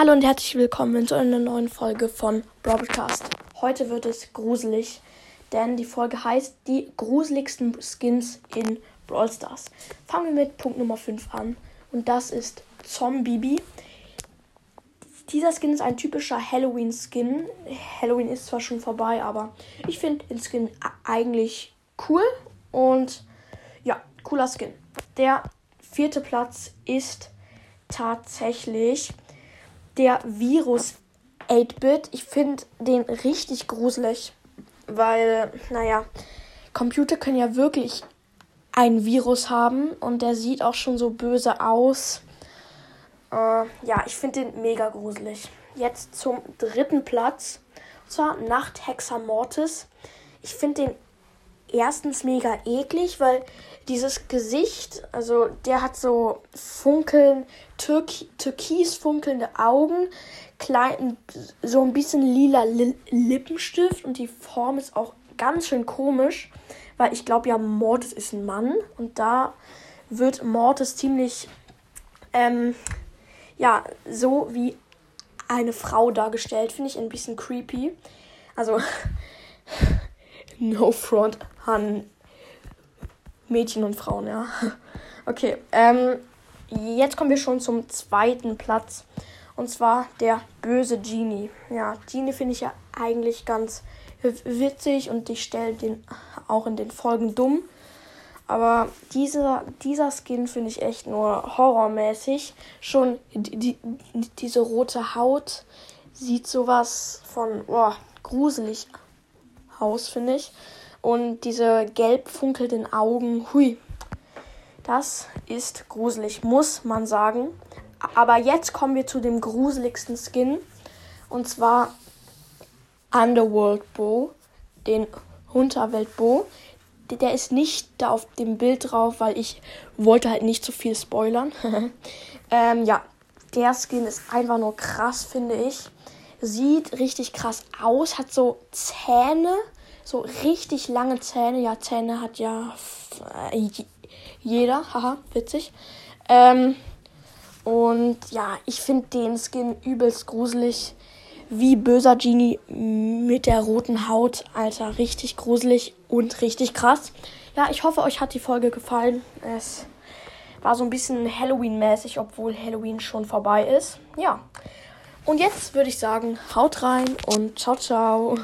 Hallo und herzlich willkommen zu einer neuen Folge von Broadcast. Heute wird es gruselig, denn die Folge heißt die gruseligsten Skins in Brawl Stars. Fangen wir mit Punkt Nummer 5 an und das ist Zombie. Dieser Skin ist ein typischer Halloween-Skin. Halloween ist zwar schon vorbei, aber ich finde den Skin eigentlich cool und ja, cooler Skin. Der vierte Platz ist tatsächlich der Virus 8-Bit. Ich finde den richtig gruselig, weil, naja, Computer können ja wirklich ein Virus haben und der sieht auch schon so böse aus. Äh, ja, ich finde den mega gruselig. Jetzt zum dritten Platz. Und zwar Nachthexer Mortis. Ich finde den erstens mega eklig, weil dieses Gesicht, also der hat so funkeln, türk türkis funkelnde Augen, klein, so ein bisschen lila Li Lippenstift und die Form ist auch ganz schön komisch, weil ich glaube ja, Mortis ist ein Mann und da wird Mortis ziemlich, ähm, ja, so wie eine Frau dargestellt, finde ich ein bisschen creepy. Also, no front an Mädchen und Frauen, ja. Okay, ähm, jetzt kommen wir schon zum zweiten Platz. Und zwar der böse Genie. Ja, Genie finde ich ja eigentlich ganz witzig und ich stelle den auch in den Folgen dumm. Aber dieser, dieser Skin finde ich echt nur horrormäßig. Schon die, die, diese rote Haut sieht sowas von oh, gruselig aus, finde ich. Und diese gelb funkelnden Augen, hui. Das ist gruselig, muss man sagen. Aber jetzt kommen wir zu dem gruseligsten Skin. Und zwar Underworld Bow, den Unterwelt Bow. Der ist nicht da auf dem Bild drauf, weil ich wollte halt nicht zu viel spoilern. ähm, ja, der Skin ist einfach nur krass, finde ich. Sieht richtig krass aus, hat so Zähne so richtig lange Zähne. Ja, Zähne hat ja äh, jeder. Haha, witzig. Ähm, und ja, ich finde den Skin übelst gruselig. Wie böser Genie mit der roten Haut. Alter, richtig gruselig und richtig krass. Ja, ich hoffe, euch hat die Folge gefallen. Es war so ein bisschen Halloween-mäßig, obwohl Halloween schon vorbei ist. Ja. Und jetzt würde ich sagen, haut rein und ciao, ciao.